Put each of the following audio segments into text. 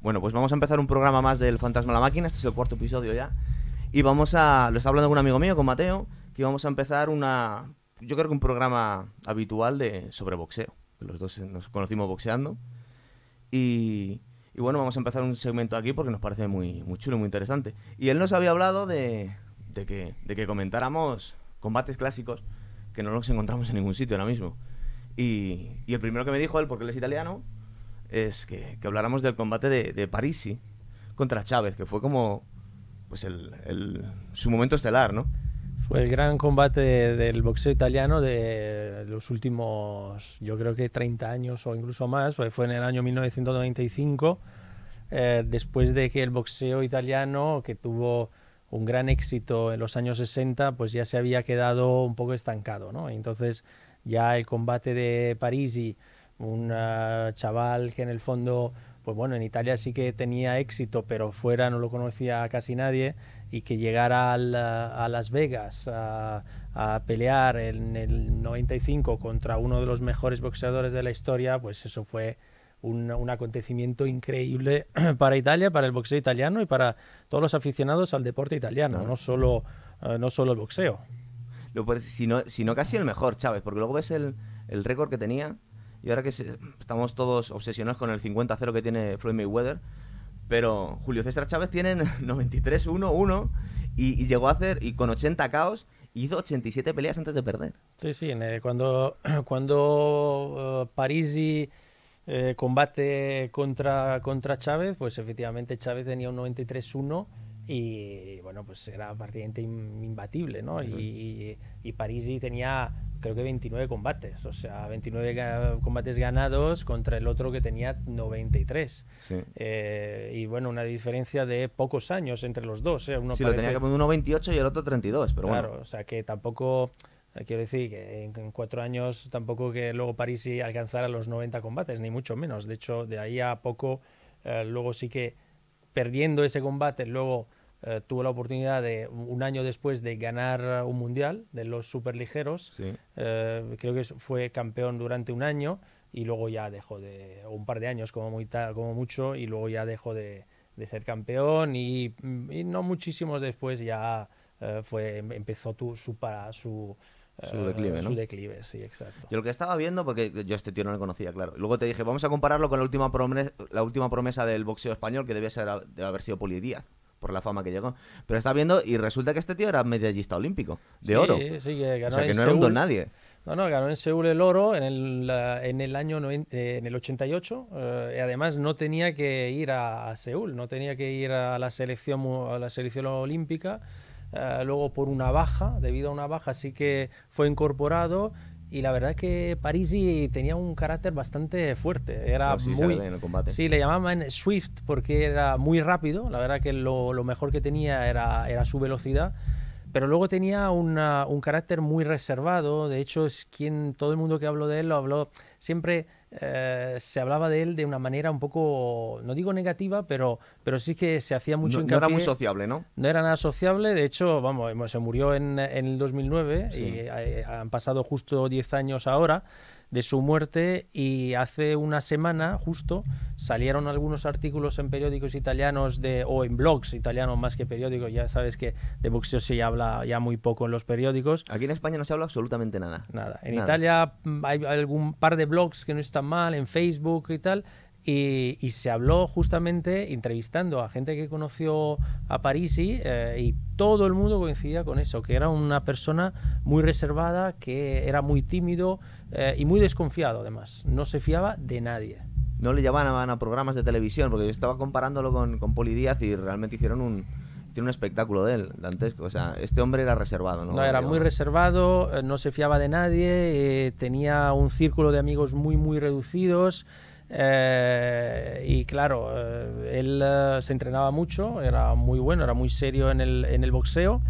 Bueno, pues vamos a empezar un programa más del Fantasma la Máquina, este es el cuarto episodio ya. Y vamos a, lo está hablando con un amigo mío, con Mateo, que vamos a empezar una, yo creo que un programa habitual de sobre boxeo. Los dos nos conocimos boxeando. Y, y bueno, vamos a empezar un segmento aquí porque nos parece muy, muy chulo y muy interesante. Y él nos había hablado de, de, que, de que comentáramos combates clásicos que no los encontramos en ningún sitio ahora mismo. Y, y el primero que me dijo él, porque él es italiano, es que, que habláramos del combate de, de Parisi contra Chávez, que fue como pues el, su momento estelar, ¿no? Fue el gran combate de, del boxeo italiano de los últimos, yo creo que 30 años o incluso más, pues fue en el año 1995, eh, después de que el boxeo italiano, que tuvo un gran éxito en los años 60, pues ya se había quedado un poco estancado, ¿no? Entonces ya el combate de Parisi, un uh, chaval que en el fondo, pues bueno, en Italia sí que tenía éxito, pero fuera no lo conocía casi nadie, y que llegara al, a Las Vegas a, a, pelear en el 95 contra uno de los mejores boxeadores de la historia, pues eso fue un, un, acontecimiento increíble para Italia, para el boxeo italiano y para todos los aficionados al deporte italiano, no, solo, uh, no solo el boxeo. Lo, pues, sino, sino casi el mejor, Chávez, porque luego ves el, el récord que tenía y ahora que se, estamos todos obsesionados con el 50-0 que tiene Floyd Mayweather, pero Julio César Chávez tiene 93-1-1 y, y, llegó a hacer, y con 80 caos, hizo 87 peleas antes de perder. Sí, sí, cuando, cuando uh, Parisi eh, combate contra, contra Chávez, pues efectivamente Chávez tenía un 93-1 y bueno, pues era prácticamente imbatible, ¿no? Uh -huh. y, y, Parisi tenía creo que 29 combates, o sea, 29 combates ganados contra el otro que tenía 93. Sí. Eh, y bueno, una diferencia de pocos años entre los dos. ¿eh? Uno sí, parece... lo tenía como uno 28 y el otro 32, pero claro, bueno. o sea, que tampoco, quiero decir, que en, en, cuatro años tampoco que luego Parisi alcanzara los 90 combates, ni mucho menos. De hecho, de ahí a poco, eh, luego sí que perdiendo ese combate, luego Tuvo la oportunidad de un año después de ganar un mundial de los superligeros. Sí. Uh, creo que fue campeón durante un año y luego ya dejó de, un par de años como, muy como mucho, y luego ya dejó de, de ser campeón y, y, no muchísimos después ya uh, fue, empezó tu, su, para, su, su declive, ¿no? Su declive, sí, exacto. Yo lo que estaba viendo, porque yo este tío no le conocía, claro. Luego te dije, vamos a compararlo con la última promesa, la última promesa del boxeo español, que debía ser, debe haber sido Poli Díaz por la fama que llegó. Pero está viendo y resulta que este tío era medallista olímpico, de sí, oro. Sí, que ganó o sea, que no era un don nadie. No, no, ganó en Seúl el oro en el, en el año 90, en el 88 eh, y además no tenía que ir a, a, Seúl, no tenía que ir a la selección, a la selección olímpica. Eh, luego por una baja, debido a una baja, sí que fue incorporado y la verdad que Parisi tenía un carácter bastante fuerte. Era no, sí, muy. En el combate. Sí, le llamaban Swift porque era muy rápido. La verdad que lo, lo mejor que tenía era, era su velocidad. Pero luego tenía una, un carácter muy reservado. De hecho, es quien todo el mundo que habló de él lo habló. Siempre eh, se hablaba de él de una manera un poco, no digo negativa, pero, pero sí que se hacía mucho no, hincapié. No era muy sociable, ¿no? No era nada sociable. De hecho, vamos, se murió en, en el 2009 Sí. y eh, han pasado justo 10 años ahora de su muerte y hace una semana justo salieron algunos artículos en periódicos italianos de o en blogs italianos más que periódicos ya sabes que de boxeo se habla ya muy poco en los periódicos. Aquí en España no se habla absolutamente nada. Nada. En nada. Italia mm, hay algún par de blogs que no están mal en Facebook y tal y, y, se habló justamente entrevistando a gente que conoció a Parisi eh, y todo el mundo coincidía con eso, que era una persona muy reservada, que era muy tímido eh, y muy desconfiado además, no se fiaba de nadie. No le llamaban a programas de televisión, porque yo estaba comparándolo con, con Poli Díaz y realmente hicieron un, hicieron un espectáculo de él, dantesco. O sea, este hombre era reservado, ¿no? No, era muy reservado, eh, no se fiaba de nadie, eh, tenía un círculo de amigos muy, muy reducidos. Eh, y claro, eh, él eh, se entrenaba mucho, era muy bueno, era muy serio en el, en el boxeo,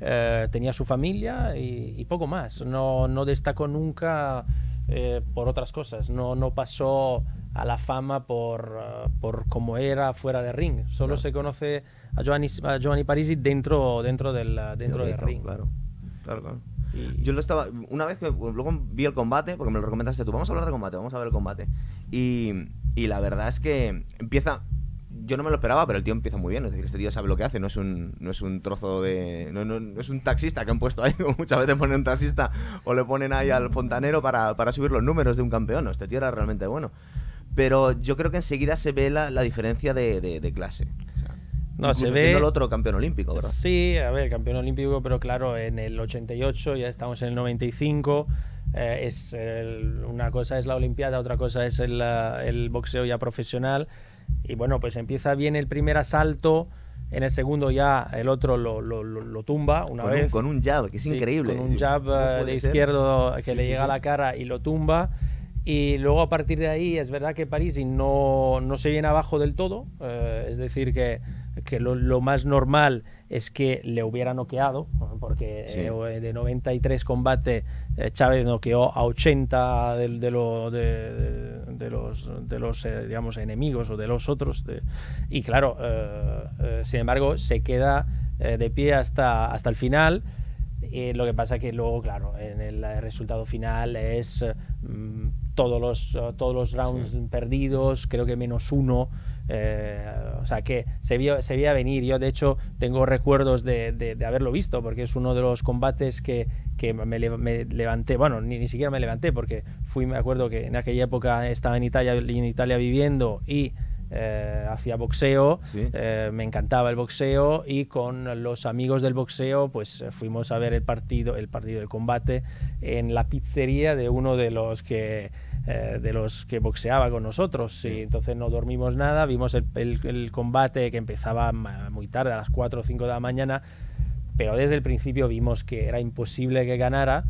eh, tenía su familia y, y, poco más. No, no destacó nunca eh, por otras cosas, no, no pasó a la fama por, uh, por cómo era fuera de ring. Solo Claro. se conoce a Giovanni, a Giovanni Parisi dentro, dentro del, dentro del ring. Claro, claro, claro. Y- Yo lo estaba. Una vez que. Luego vi el combate, porque me lo recomendaste tú. Vamos a hablar de combate, vamos a ver el combate. Y, y la verdad es que empieza. yo no me lo esperaba, pero el tío empieza muy bien. Es decir, este tío sabe lo que hace, no es un, no es un trozo de. No, no, es un taxista que han puesto ahí, como muchas veces ponen un taxista o le ponen ahí al fontanero para, para subir los números de un campeón. No, este tío era realmente bueno. Pero yo creo que enseguida se ve la, la diferencia de, de, clase. no, se ve. el otro campeón olímpico, ¿verdad? Sí, a ver, campeón olímpico, pero claro, en el 88, ya estamos en el 95. Eh, es una cosa es la Olimpiada, otra cosa es el, el, boxeo ya profesional. Y bueno, pues empieza bien el primer asalto. En el segundo ya el otro lo, lo, lo tumba una con vez. Un, con un jab, que es increíble. Con un jab eh, de izquierdo que le llega a la cara y lo tumba. Y luego a partir de ahí es verdad que París no, no se viene abajo del todo, eh, es decir, que, que lo, más normal es que le hubiera noqueado, porque eh, de 93 combate eh, Chávez noqueó a 80 de, de, lo, de, de los, de los digamos, enemigos o de los otros. y claro, sin embargo, se queda de pie hasta, hasta el final. lo que pasa que luego, claro, en el resultado final es mm, todos los, eh, todos los rounds perdidos, creo que menos uno. Eh, o sea que se vio, se veía venir. Yo, de hecho, tengo recuerdos de, de, haberlo visto, porque es uno de los combates que, que me, levanté. Bueno, ni, ni, siquiera me levanté, porque fui, me acuerdo que en aquella época estaba en Italia, en Italia viviendo y. Eh, hacía boxeo, me encantaba el boxeo y con los amigos del boxeo pues fuimos a ver el partido, el partido del combate en la pizzería de uno de los que eh, de los que boxeaba con nosotros. Y entonces no dormimos nada, vimos el, el, combate que empezaba muy tarde, a las 4 o 5 de la mañana, pero desde el principio vimos que era imposible que ganara.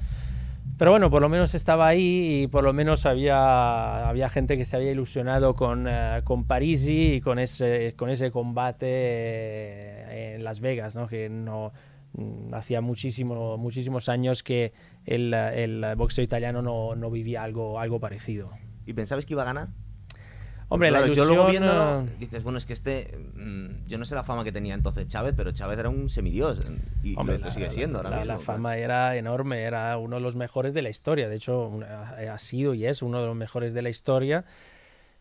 Pero bueno, por lo menos estaba ahí y por lo menos había, había gente que se había ilusionado con, uh, con Parisi y con ese, con ese combate eh, en Las Vegas, ¿no? que no, hacía muchísimo, muchísimos años que, el, el boxeo italiano no, no, vivía algo, algo parecido. ¿Y pensabas que iba a ganar? Hombre, la ilusión, yo luego viendo dices, bueno, es que este, mm, yo no sé la fama que tenía entonces Chávez, pero Chávez era un semidios y lo, sigue siendo ahora la, mismo, la fama era enorme, era uno de los mejores de la historia, de hecho ha sido y es uno de los mejores de la historia.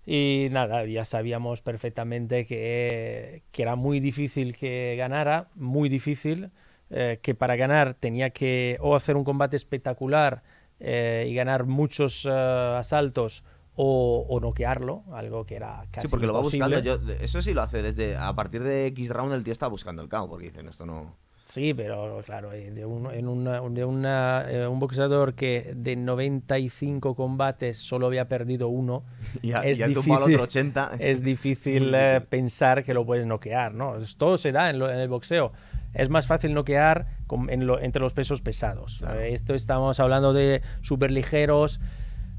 Y nada, ya sabíamos perfectamente que, que era muy difícil que ganara, muy difícil. Eh, que para ganar tenía que o hacer un combate espectacular eh, y ganar muchos eh, asaltos o, o, noquearlo, algo que era casi Sí, porque lo va buscando. eso sí lo hace desde. A partir de X round el tío está buscando el KO, porque dicen esto no. Sí, pero claro, de, un, en una, de una, un boxeador que de 95 combates solo había perdido uno, es, difícil, otro 80. es difícil pensar que lo puedes noquear, ¿no? Todo se da en, en el boxeo es más fácil noquear entre los pesos pesados. Esto estamos hablando de superligeros.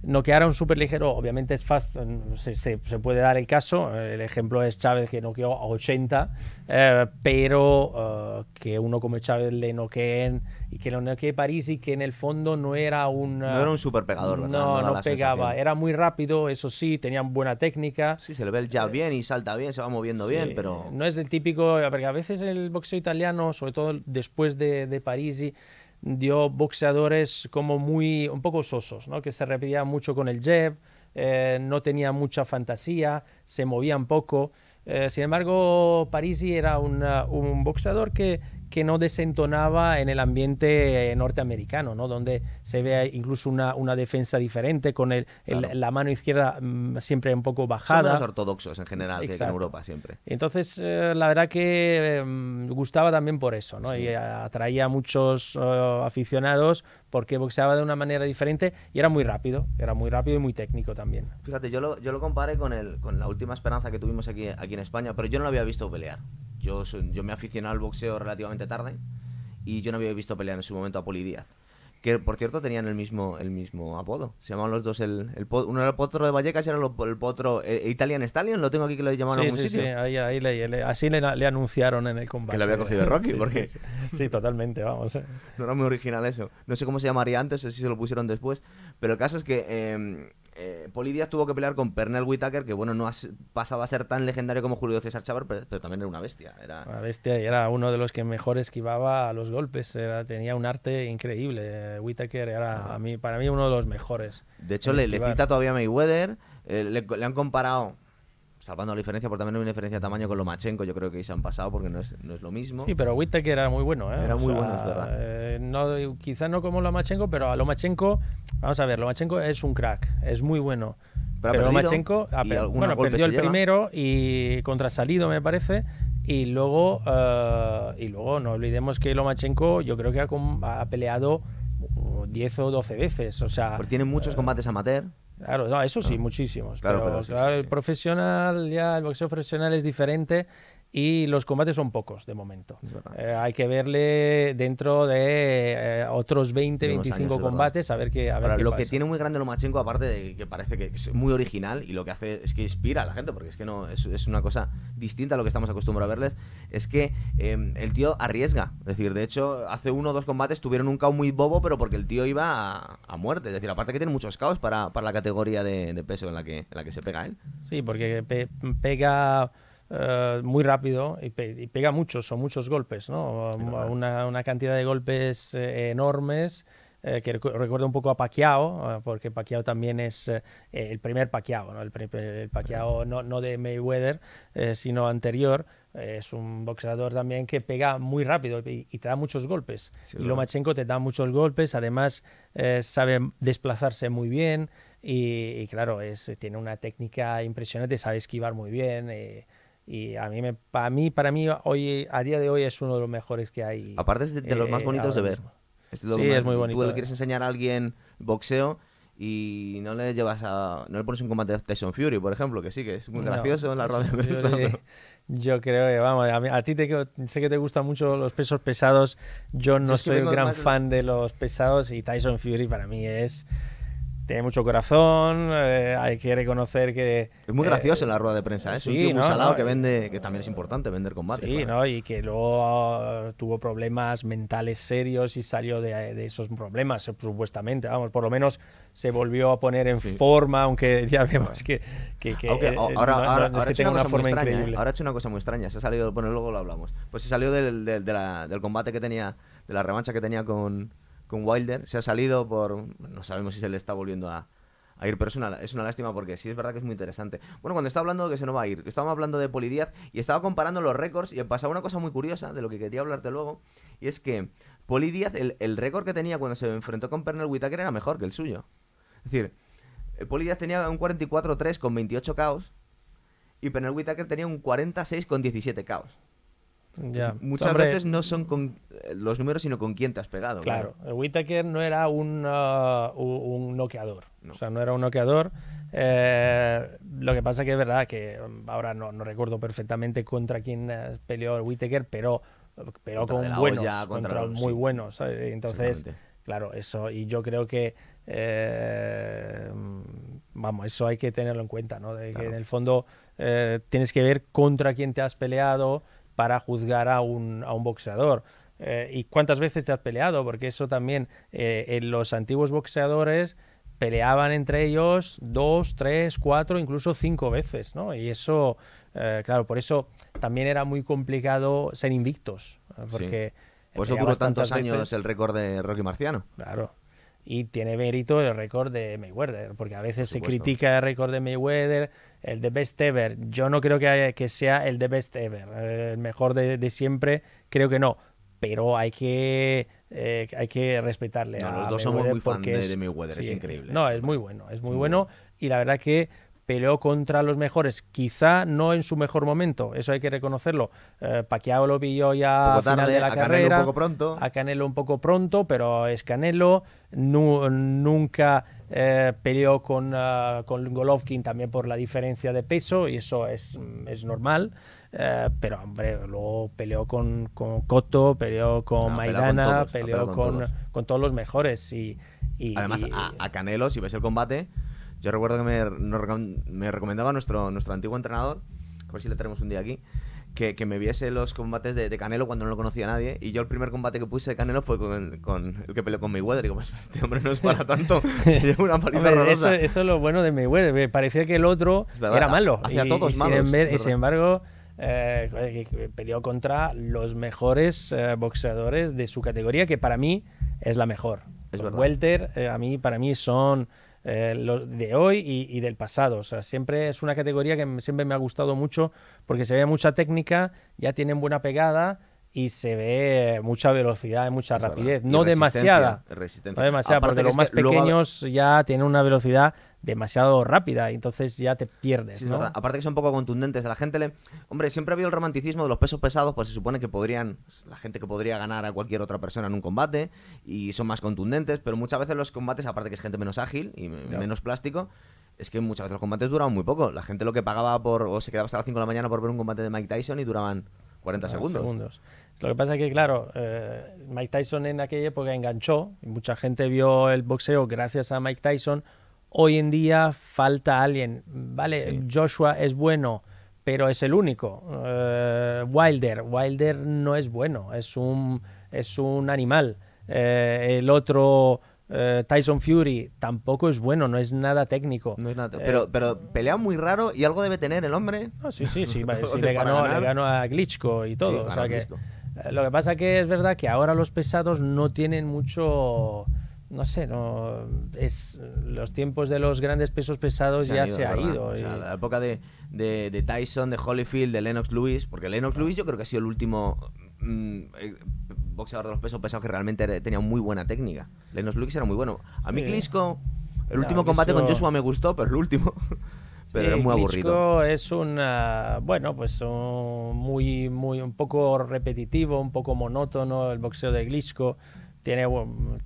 Noquear a un superligero, obviamente es fácil, se, puede dar el caso. El ejemplo es Chávez que noqueó a 80, eh, pero eh, que uno como Chávez le noqueen y que lo noquee París y que en el fondo no era un. No era un super pegador, No, no, pegaba. Era muy rápido, eso sí, tenía buena técnica. Sí, se le ve el jab bien y salta bien, se va moviendo bien, pero. No es el típico. Porque a veces el boxeo italiano, sobre todo después de, de París, dio boxeadores como muy, un poco sosos, ¿no? que se repetían mucho con el jab, eh, no tenía mucha fantasía, se movían poco. Eh, sin embargo, Parisi era un boxeador que, que no desentonaba en el ambiente norteamericano, ¿no? donde se ve incluso una, una defensa diferente, con el, la mano izquierda mm, siempre un poco bajada. Son ortodoxos en general, que en Europa siempre. Entonces, eh, la verdad que mm, gustaba también por eso, ¿no? y atraía a muchos eh, aficionados porque boxeaba de una manera diferente y era muy rápido, era muy rápido y muy técnico también. Fíjate, yo lo, yo lo comparé con, el, con la última esperanza que tuvimos aquí, aquí en España, pero yo no lo había visto pelear. Yo, yo me aficioné al boxeo relativamente tarde y yo no había visto pelear en su momento a Poli. Que por cierto tenían el mismo, el mismo apodo. Se llamaban los dos el, el uno era el potro de Vallecas y era el, potro eh, Italian Stallion. Lo tengo aquí que lo llamaban sí, algún sí, sitio. Sí, ahí, ahí le, así le, anunciaron en el combate. Que le había cogido Rocky, porque. Sí, totalmente, vamos. Eh. No era muy original eso. No sé cómo se llamaría antes, o si se lo pusieron después. Pero el caso es que eh, eh, Poli Díaz tuvo que pelear con Pernell Whitaker, que bueno, no ha pasado a ser tan legendario como Julio César Chávez, pero, también era una bestia. Era... Una bestia y era uno de los que mejor esquivaba a los golpes. tenía un arte increíble. Whitaker era a mí, para mí uno de los mejores. De hecho, le, cita todavía Mayweather. Eh, le, han comparado salvando la diferencia, porque también hay una diferencia de tamaño con Lomachenko, yo creo que ahí se han pasado porque no es, no es lo mismo. Sí, pero Whittaker era muy bueno, ¿eh? Era O muy sea, bueno, es verdad. eh, no, quizá no como Lomachenko, pero a Lomachenko, vamos a ver, Lomachenko es un crack, es muy bueno. Pero Pero, Lomachenko, ha per- bueno, perdió el lleva. primero y contra Salido, me parece. Y luego, eh, y luego no olvidemos que Lomachenko yo creo que ha, ha peleado uh, 10 o 12 veces. O sea, Porque tiene muchos combates amateur. Claro, no, eso sí, muchísimos. Claro, pero, pero sí, claro, sí, el sí. profesional, ya el boxeo profesional es diferente y los combates son pocos de momento. Eh, hay que verle dentro de eh, otros 20, De unos 25 años, combates a ver qué, a ver Ahora, qué lo que pasa. tiene muy grande Lomachenko, aparte de que parece que es muy original y lo que hace es que inspira a la gente, porque es que no es, es una cosa distinta a lo que estamos acostumbrados a verles, es que eh, el tío arriesga. Es decir, de hecho, hace uno o dos combates tuvieron un KO muy bobo, pero porque el tío iba a, a muerte. Es decir, aparte que tiene muchos KOs para, para la categoría de, de peso en la, que, en la que se pega él. Sí, porque pe- pega eh, muy rápido y, pe- y pega muchos, son muchos golpes, ¿no? Una, una cantidad de golpes eh, enormes. eh, que recu- recuerda un poco a Pacquiao, eh, porque Pacquiao también es eh, el primer Pacquiao, ¿no? El, el Pacquiao no, no de Mayweather, eh, sino anterior. Es un boxeador también que pega muy rápido y, y te da muchos golpes. Sí, y. Lomachenko te da muchos golpes, además sabe desplazarse muy bien y, y claro, es, tiene una técnica impresionante, sabe esquivar muy bien. Y a mí, me, para mí, para mí hoy, a día de hoy es uno de los mejores que hay. Aparte es de, de los más eh, bonitos de ver. Es, Sí, más- es muy bonito, Tú le quieres enseñar a alguien boxeo y no le llevas a. No le pones un combate de Tyson Fury, por ejemplo, que sí, que es muy No, gracioso en la rueda de prensa. yo- yo creo que, vamos, a, mí- a ti te, sé que te gustan mucho los pesos pesados. Yo no soy un gran de- fan de los pesados y Tyson Fury para mí es. Tiene mucho corazón, eh, hay que reconocer que. Es muy eh, gracioso en la rueda de prensa, ¿eh? es un tío muy no, salado no, que eh, vende, que también es importante vender combates. Sí, claro. ¿no? Y que luego eh, tuvo problemas mentales serios y salió de, de esos problemas, eh, supuestamente. Vamos, por lo menos se volvió a poner en Sí. forma, aunque ya vemos que, que, que, Aunque eh, ahora, no- ahora, no ahora es ha que hecho una una cosa muy forma extraña. ¿eh? increíble. Ahora ha hecho una cosa muy extraña. Se ha salido, bueno, luego lo hablamos. Pues se salió del, del- de la- del combate que tenía, de la revancha que tenía con, con Wilder. Se ha salido por. No sabemos si se le está volviendo a, ir, pero es una, lástima porque sí es verdad que es muy interesante. Bueno, cuando estaba hablando de que se no va a ir, estábamos hablando de Poli Díaz y estaba comparando los récords y pasaba una cosa muy curiosa de lo que quería hablarte luego. Y es que Poli Díaz, el, el récord que tenía cuando se enfrentó con Pernell Whitaker era mejor que el suyo. Es decir, eh, Poli Díaz tenía un 44-3 con 28 caos y Pernell Whitaker tenía un 46 con 17 caos. Ya. Muchas Hombre, veces no son con eh, los números, sino con quién te has pegado. Claro, el Whittaker no era un, uh, un noqueador. No. O sea, no era un noqueador. Eh, lo que pasa que es verdad que um, ahora no, no recuerdo perfectamente contra quién eh, peleó el Whittaker, pero, pero Contra con buenos, contra, contra los- muy sí. buenos. ¿sabes? Entonces, claro, eso. Y yo creo que, eh, vamos, eso hay que tenerlo en cuenta, ¿no? De que Claro. en el fondo eh, tienes que ver contra quién te has peleado para juzgar a un, a un boxeador. Eh, ¿Y cuántas veces te has peleado? Porque eso también, eh, en los antiguos boxeadores peleaban entre ellos dos, tres, cuatro, incluso cinco veces, ¿no? Y eso, eh, claro, por eso también era muy complicado ser invictos, porque... Por eso duró tantos años veces. el récord de Rocky Marciano. Claro. Y tiene mérito el récord de Mayweather, porque a veces se critica el récord de Mayweather, el de best ever. Yo no creo que, haya- que sea el de best ever, el mejor de, de siempre, creo que no. Pero hay que, eh, hay que respetarle No, a los dos somos Mayweather muy fan porque de- de Mayweather, es increíble No, es muy bueno, es muy muy bueno. Y la verdad que peleó contra los mejores, quizá no en su mejor momento, eso hay que reconocerlo. Eh, Pacquiao lo pilló ya a final de la a Canelo carrera un poco pronto. a Canelo un poco pronto, pero es Canelo. Nu- nunca eh, peleó con, ah, con Golovkin también por la diferencia de peso y eso es, es normal. Eh, pero, hombre, luego peleó con, con Cotto, peleó con No, ha peleado con Maidana, todos, peleó con con, todos. con todos los mejores. Y, y- Además, y- a, a Canelo, si ves el combate, yo recuerdo que me, me recomendaba nuestro, nuestro antiguo entrenador, a ver si le tenemos un día aquí, que, que me viese los combates de, de Canelo cuando no lo conocía nadie. Y yo el primer combate que puse de Canelo fue con, con el que peleó con Mayweather. Y digo, pues este hombre no es para tanto. Se lleva una paliza Hombre, eso, es lo bueno de Mayweather. me Parecía que el otro verdad, era malo. hacía y, todos y malos, sin, ember- y sin embargo, eh, que- peleó contra los mejores eh, boxeadores de su categoría, que para mí es la mejor. Es los welter, eh, a mí, para mí son eh, lo de hoy y, y del pasado. O sea, siempre es una categoría que siempre me ha gustado mucho porque se ve mucha técnica, ya tienen buena pegada y se ve mucha velocidad y mucha Es rapidez. Y No resistencia, demasiada. resistencia. No demasiada, porque que los más luego- pequeños ya tienen una velocidad demasiado rápida y entonces ya te pierdes, Sí, es ¿no? verdad. Aparte que son poco contundentes. A la gente le. Hombre, siempre ha habido el romanticismo de los pesos pesados, pues se supone que podrían. La gente que podría ganar a cualquier otra persona en un combate. Y son más contundentes. Pero muchas veces los combates, aparte que es gente menos ágil y menos plástico. Es que muchas veces los combates duraban muy poco. La gente lo que pagaba por. o se quedaba hasta las 5 de la mañana por ver un combate de Mike Tyson y duraban 40 Ah, segundos. Lo que pasa es que, claro, eh, Mike Tyson en aquella época enganchó y mucha gente vio el boxeo gracias a Mike Tyson. Hoy en día falta alguien. Vale, Sí. Joshua es bueno, pero es el único. Eh, Wilder, Wilder no es bueno, es un, es un animal. Eh, el otro, eh, Tyson Fury, tampoco es bueno, no es nada técnico. No es nada- pero, pero pelea muy raro y algo debe tener el hombre. no, sí, sí, sí, le, ganó, ganar. le ganó a Glitchko y todo. Sí, o ganó sea a que, Klitschko. lo que pasa que es verdad que ahora los pesados no tienen mucho, no sé, no es los tiempos de los grandes pesos pesados ya han se ha ido. O y- sea, la época de, de, de Tyson, de Holyfield, de Lennox Lewis, porque Lennox Lewis yo creo que ha sido el último mm, eh, boxeador de los pesos pesados que realmente era- tenía muy buena técnica. Lennox Lewis era muy bueno. A mí Sí. Klitschko, el No, último combate con Joshua me gustó, pero el último, pero Sí, era muy aburrido. Klitschko es un, ah, bueno, pues un muy, muy, un poco repetitivo, un poco monótono el boxeo de Klitschko. Tiene,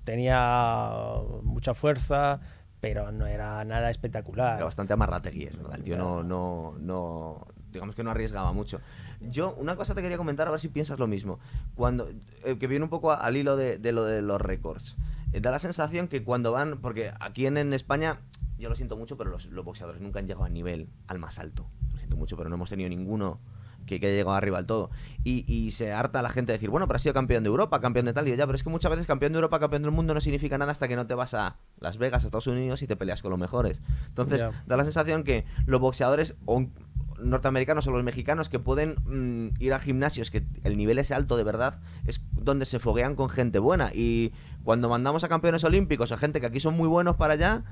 tenía mucha fuerza, pero no era nada espectacular. Era bastante amarrategui, es verdad. El tío no, no, no, digamos que no arriesgaba mucho. Yo, una cosa te quería comentar, a ver si piensas lo mismo. Cuando, eh, que viene un poco a- al hilo de, de lo de los récords. Eh, da la sensación que cuando van, porque aquí en, en España, yo lo siento mucho, pero los, los boxeadores nunca han llegado al nivel, al más alto. Lo siento mucho, pero no hemos tenido ninguno que, que llegado arriba al todo. Y, y se harta la gente de decir, bueno, pero has sido campeón de Europa, campeón de tal, y yo, ya, pero es que muchas veces campeón de Europa, campeón del mundo no significa nada hasta que no te vas a Las Vegas, a Estados Unidos y te peleas con los mejores. Entonces, da la sensación que los boxeadores o norteamericanos o los mexicanos que pueden mm, ir a gimnasios que el nivel es alto de verdad es donde se foguean con gente buena y cuando mandamos a campeones olímpicos a gente que aquí son muy buenos para allá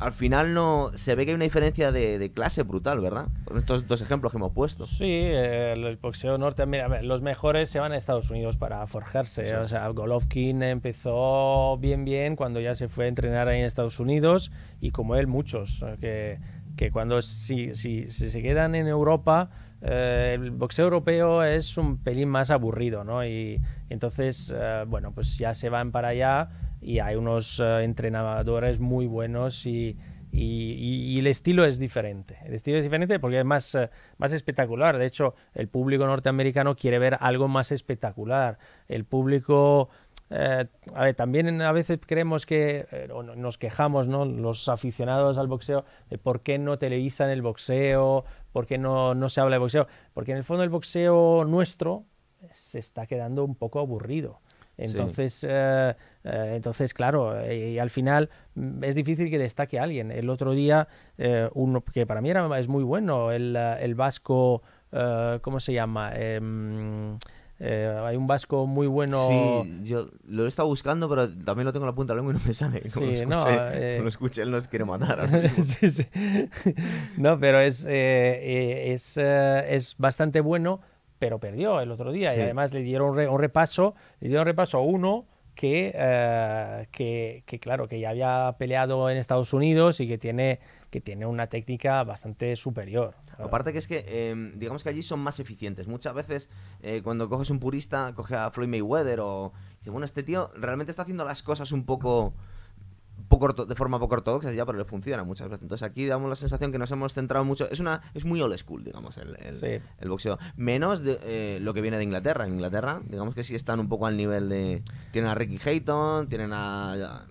al final no se ve que hay una diferencia de, de clase brutal verdad con estos dos ejemplos que hemos puesto Sí, eh, el, el boxeo norteamericano. Los mejores se van a Estados Unidos para forjarse. O sea, Golovkin empezó bien, bien cuando ya se fue a entrenar ahí en Estados Unidos y como él, muchos. eh, Que, que cuando si, si, si se quedan en Europa, eh, el boxeo europeo es un pelín más aburrido, ¿no? Y entonces, eh, bueno, pues ya se van para allá y hay unos eh, entrenadores muy buenos y, y, y- y el estilo es diferente. El estilo es diferente porque es más, eh, más espectacular. De hecho, el público norteamericano quiere ver algo más espectacular. El público... eh, a ver, también a veces creemos que, eh, nos quejamos, ¿no? Los aficionados al boxeo, de por qué no televisan el boxeo, por qué no, no se habla de boxeo. Porque en el fondo el boxeo nuestro se está quedando un poco aburrido. Entonces, eh, eh, entonces claro, eh, y al final mm, es difícil que destaque alguien. El otro día, eh, uno que para mí era, es muy bueno, el, eh, el vasco, eh, ¿cómo se llama? Em, eh, hay un vasco muy bueno. sí yo lo he estado buscando pero también lo tengo en la punta de la lengua y no me sale como lo Sí, no, eh, como lo escuche, él nos quiere matar ahora mismo. Sí, sí. No, pero es, eh, eh, es, eh, es bastante bueno, pero perdió el otro día. Sí. Y además le dieron un, re- un repaso, le dieron un repaso a uno que, eh, que, que, claro, que ya había peleado en Estados Unidos y que tiene, que tiene una técnica bastante superior. Aparte que es que, eh, digamos que allí son más eficientes. Muchas veces, eh, cuando coges un purista, coge a Floyd Mayweather o... Dice, bueno, este tío realmente está haciendo las cosas un poco... poco de forma poco ortodoxa ya, pero le funciona muchas veces. Entonces aquí damos la sensación que nos hemos centrado mucho... Es una es muy old school, digamos, el, el, Sí. el boxeo. Menos de, eh, lo que viene de Inglaterra. En Inglaterra, digamos que sí están un poco al nivel de... Tienen a Ricky Hayton, tienen a... a-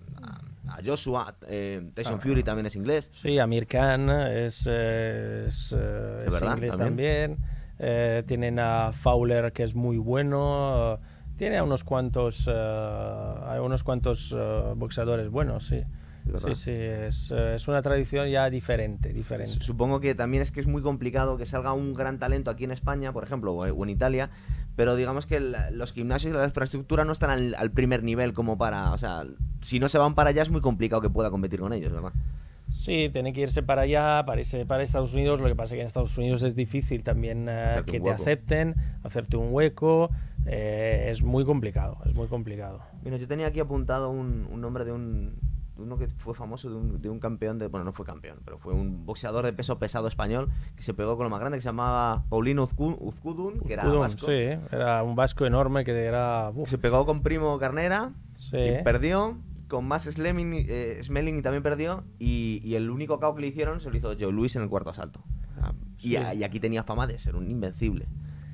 a Joshua, eh, Tyson Ah. Fury también es inglés. Sí, Amir Khan es, eh, es, eh, ¿De es verdad? inglés ¿También? también. Eh, tienen a Fowler que es muy bueno. Tiene a unos cuantos, unos cuantos eh, boxeadores buenos, sí. Sí, sí, es, eh, es una tradición ya diferente, diferente. Supongo que también es que es muy complicado que salga un gran talento aquí en España, por ejemplo, o en Italia, pero digamos que la- los gimnasios y la infraestructura no están al, al primer nivel como para, o sea, si no se van para allá es muy complicado que pueda competir con ellos, ¿verdad? Sí, tiene que irse para allá, para, irse para Estados Unidos. Lo que pasa es que en Estados Unidos es difícil también que te acepten, hacerte un hueco. Eh, es muy complicado, es muy complicado. Mira, yo tenía aquí apuntado un, un nombre de un uno que fue famoso, de un, de un campeón de, bueno, no fue campeón, pero fue un boxeador de peso pesado español que se pegó con lo más grande, que se llamaba Paulino Uzcu- Uzcudun, que era Uzcudun, vasco. sí, era un vasco enorme que era... uf, Se pegó con Primo Carnera, sí. y perdió, con más Smelling, eh, Smelling y también perdió, y, y el único KO que le hicieron se lo hizo Joe Luis en el cuarto asalto. O sea, y, Sí. a- y aquí tenía fama de ser un invencible.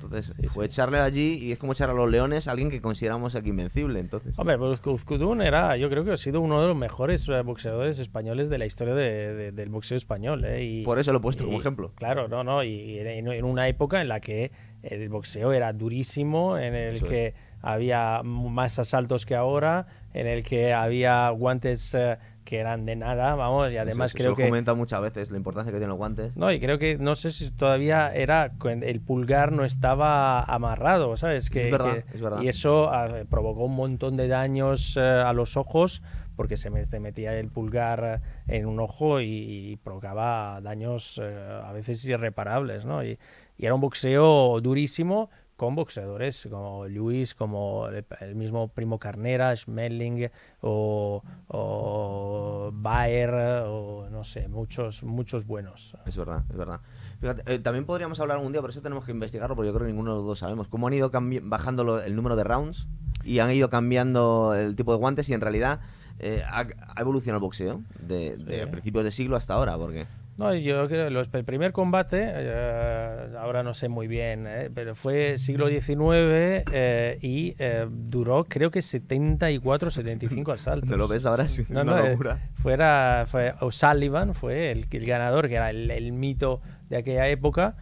Entonces, Sí, fue sí. echarle allí y es como echar a los leones a alguien que consideramos aquí invencible. Entonces, Hombre, pues Uzcudun era, yo creo que ha sido uno de los mejores eh, boxeadores españoles de la historia de- de- del boxeo español. ¿eh? Y, por eso lo he puesto como ejemplo. Claro, no, no, y en, en una época en la que el boxeo era durísimo, en el Eso es. que había más asaltos que ahora, en el que había guantes eh, que eran de nada, vamos, y además Eso- creo eso que... comenta muchas veces la importancia que tienen los guantes. No, y creo que no sé si todavía era el pulgar no estaba amarrado, ¿sabes? Que, Es verdad, que- es verdad. Y eso ah, provocó un montón de daños eh, a los ojos porque se me- se metía el pulgar en un ojo y, y provocaba daños eh, a veces irreparables, ¿no? Y, y era un boxeo durísimo con boxeadores como Luis, como el, mismo Primo Carnera, Schmeling o, o Baer o no sé, muchos, muchos buenos. Es verdad, es verdad. Fíjate, eh, también podríamos hablar algún día, por eso tenemos que investigarlo, porque yo creo que ninguno de los dos sabemos cómo han ido bajando lo- el número de rounds y han ido cambiando el tipo de guantes y en realidad eh, ha, ha evolucionado el boxeo de, de Sí. principios de siglo hasta ahora, porque No, yo creo que el primer combate, eh, ahora no sé muy bien, eh, pero fue siglo XIX eh, y duró creo que 74, 75 asaltos. ¿te lo ves ahora? Es No, una no, locura. fuera, fue O'Sullivan, fue el, el ganador, que era el, el mito de aquella época.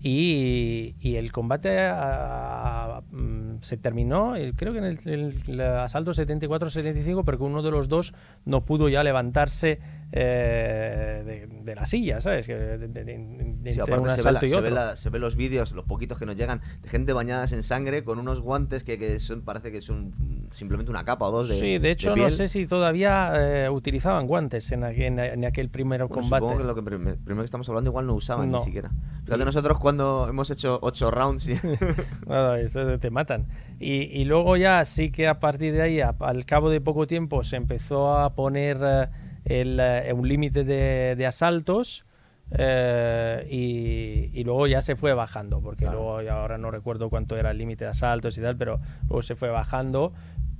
Y, y el combate mm, se terminó, creo que en el, el- el asalto 74-75, porque uno de los dos no pudo ya levantarse eh, de, de la silla, ¿sabes? De, de- Sí, aparte se ve, la- se, ve la- se ve los vídeos, los poquitos que nos llegan, de gente bañadas en sangre con unos guantes que, que son, parece que son simplemente una capa o dos de sí, de hecho no piel. sé si todavía eh, utilizaban guantes en, aquel- en- en aquel primer Bueno, combate. Supongo que lo que prim- primero que estamos hablando igual no usaban No. ni siquiera. Fíjate Y- nosotros cuando hemos hecho ocho rounds y No, esto te matan. Y, y luego ya sí que a partir de ahí, a- al cabo de poco tiempo, se empezó a poner eh, el, eh, un límite de, de asaltos eh, y, y luego ya se fue bajando, porque Claro. luego ya ahora no recuerdo cuánto era el límite de asaltos y tal, pero luego se fue bajando.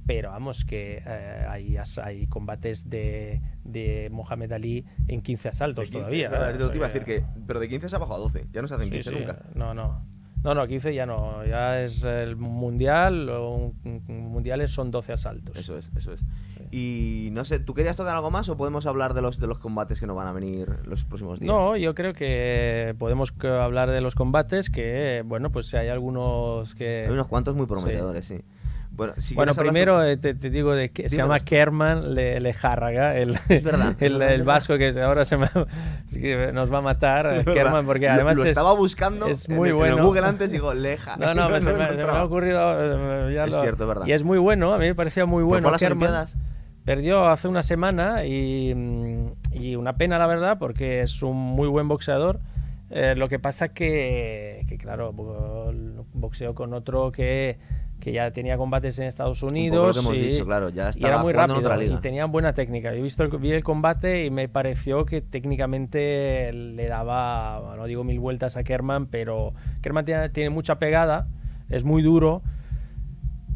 Pero vamos, que eh, hay, hay combates de, de Mohamed Ali en 15 asaltos De 15, todavía. ¿eh? te iba a decir que. Pero de 15 se ha bajado a 12. Ya no se hacen Sí, 15 sí, nunca. No, no. No, no, 15 ya no. Ya es el mundial. o un- mundiales son 12 asaltos. Eso es, eso es. Y no sé, ¿tú querías tocar algo más o podemos hablar de los, de los combates que nos van a venir los próximos días? No, yo creo que podemos hablar de los combates, que bueno, pues hay algunos que... Hay unos cuantos muy prometedores, sí. Bueno, si Bueno, primero tú- eh, te, te digo de que se llama Kerman Le, Lejárraga, el, Es verdad, el, el vasco que ahora se me, nos va a matar, eh. Kerman, porque Lo- además lo, es, estaba buscando es en muy en, bueno. el Google antes digo, leja. No, no, me- se, lo me, se me ha ocurrido. eh, ya Es lo- cierto, verdad. Y es muy bueno, a mí me parecía muy bueno. Kerman. Perdió hace una semana y, mm, y una pena, la verdad, porque es un muy buen boxeador. Eh, lo que pasa que, que, claro, bo- boxeo con otro que, que ya tenía combates en Estados Unidos. lo que hemos y, dicho, claro, ya y era muy en rápido otra liga. y tenía buena técnica. He visto el, vi el combate y me pareció que técnicamente le daba, no digo mil vueltas a Kerman, pero Kerman tiene, tiene mucha pegada, es muy duro,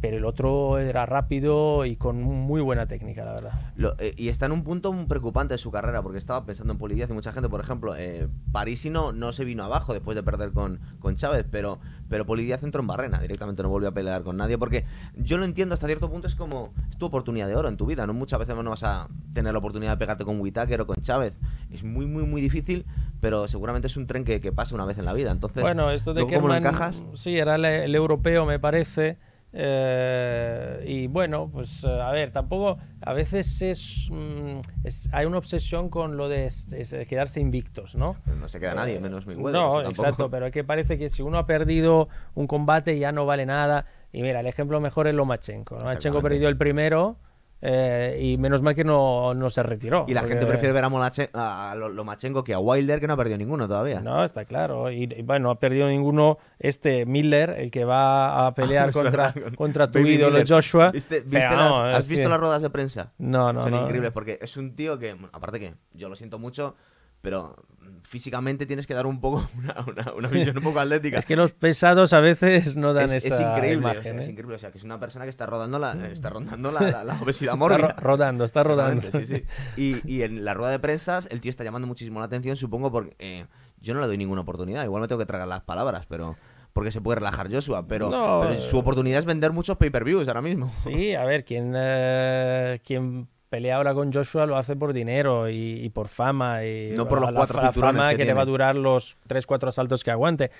pero el otro era rápido y con muy buena técnica, la verdad. Lo- eh, y está en un punto muy preocupante de su carrera, porque estaba pensando en Poli Díaz y mucha gente, por ejemplo, eh, Parisi no, se vino abajo después de perder con, con Chávez, pero, pero Poli Díaz entró en barrena, directamente no volvió a pelear con nadie, porque yo lo entiendo hasta cierto punto, es como es tu oportunidad de oro en tu vida, no muchas veces no vas a tener la oportunidad de pegarte con Whitaker o con Chávez, es muy, muy, muy difícil, pero seguramente es un tren que, que pasa una vez en la vida, entonces, Bueno, esto de ¿cómo lo Kerman, encajas? sí, era el, el europeo, me parece, Eh, y bueno, pues a ver, tampoco, a veces es, mm, es- hay una obsesión con lo de es- es quedarse invictos, ¿no? No se queda nadie, menos mi No, exacto, pero es que parece que si uno ha perdido un combate ya no vale nada. Y mira, el ejemplo mejor es Lomachenko. Lomachenko perdió el primero eh, y menos mal que no, no se retiró. Y la porque- gente prefiere ver a, Molache- a Lo- Lomachenko que a Wilder, que no ha perdido ninguno todavía. No, está claro. Y, y bueno, ha perdido ninguno este Miller, el que va a pelear contra, contra tu Baby ídolo Miller. Joshua. ¿Viste, Pero viste las- no, ¿Has visto que- las ruedas de prensa? No, no, Son no. increíbles porque es un tío que, aparte que yo lo siento mucho, pero físicamente tienes que dar un poco una, una- una visión un poco atlética. Es que los pesados a veces no dan es, esa es increíble, o sea, es ¿eh? increíble. O sea, que es una persona que está rodando la, está rondando la, la- la obesidad Está mórbida. ro- rodando, está rodando. Exactamente, Sí, sí. Y, y en la rueda de prensas el tío está llamando muchísimo la atención, supongo, porque eh, yo no le doy ninguna oportunidad. Igual me tengo que tragar las palabras, pero porque se puede relajar Joshua. Pero, No, pero su eh. oportunidad es vender muchos pay-per-views ahora mismo. Sí, a ver, quien, eh, quien pelea ahora con Joshua lo hace por dinero y, y por fama. Y, No por los la- cuatro la cinturones fama que que, le va a durar los 3-4 asaltos que aguante.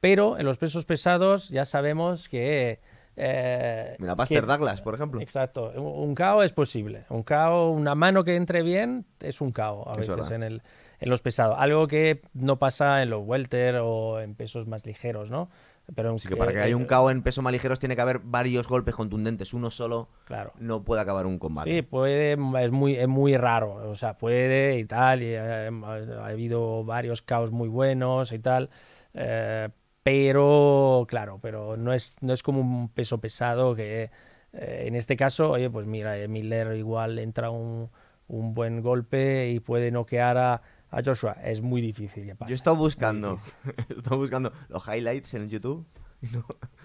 Pero en los pesos pesados ya sabemos que... eh, Mira, que- Buster Douglas, por ejemplo. Exacto, un, un KO es posible. Un KO, una mano que entre bien es un KO a Es veces verdad. en, el, en los pesados. Algo que no pasa en los welter o en pesos más ligeros, ¿no? Pero Así que para que haya un KO en peso más ligeros tiene que haber varios golpes contundentes. Uno solo Claro. no puede acabar un combate. Sí, puede, es muy, es muy raro, o sea, puede y tal, y, eh, ha habido varios caos muy buenos y tal, eh, pero claro, pero no es, no es como un peso pesado que eh, en este caso, oye, pues mira, eh, Miller igual entra un, un buen golpe y puede noquear a, a Joshua, es muy difícil que pase. Yo he estado buscando, he estado buscando los highlights en YouTube. No,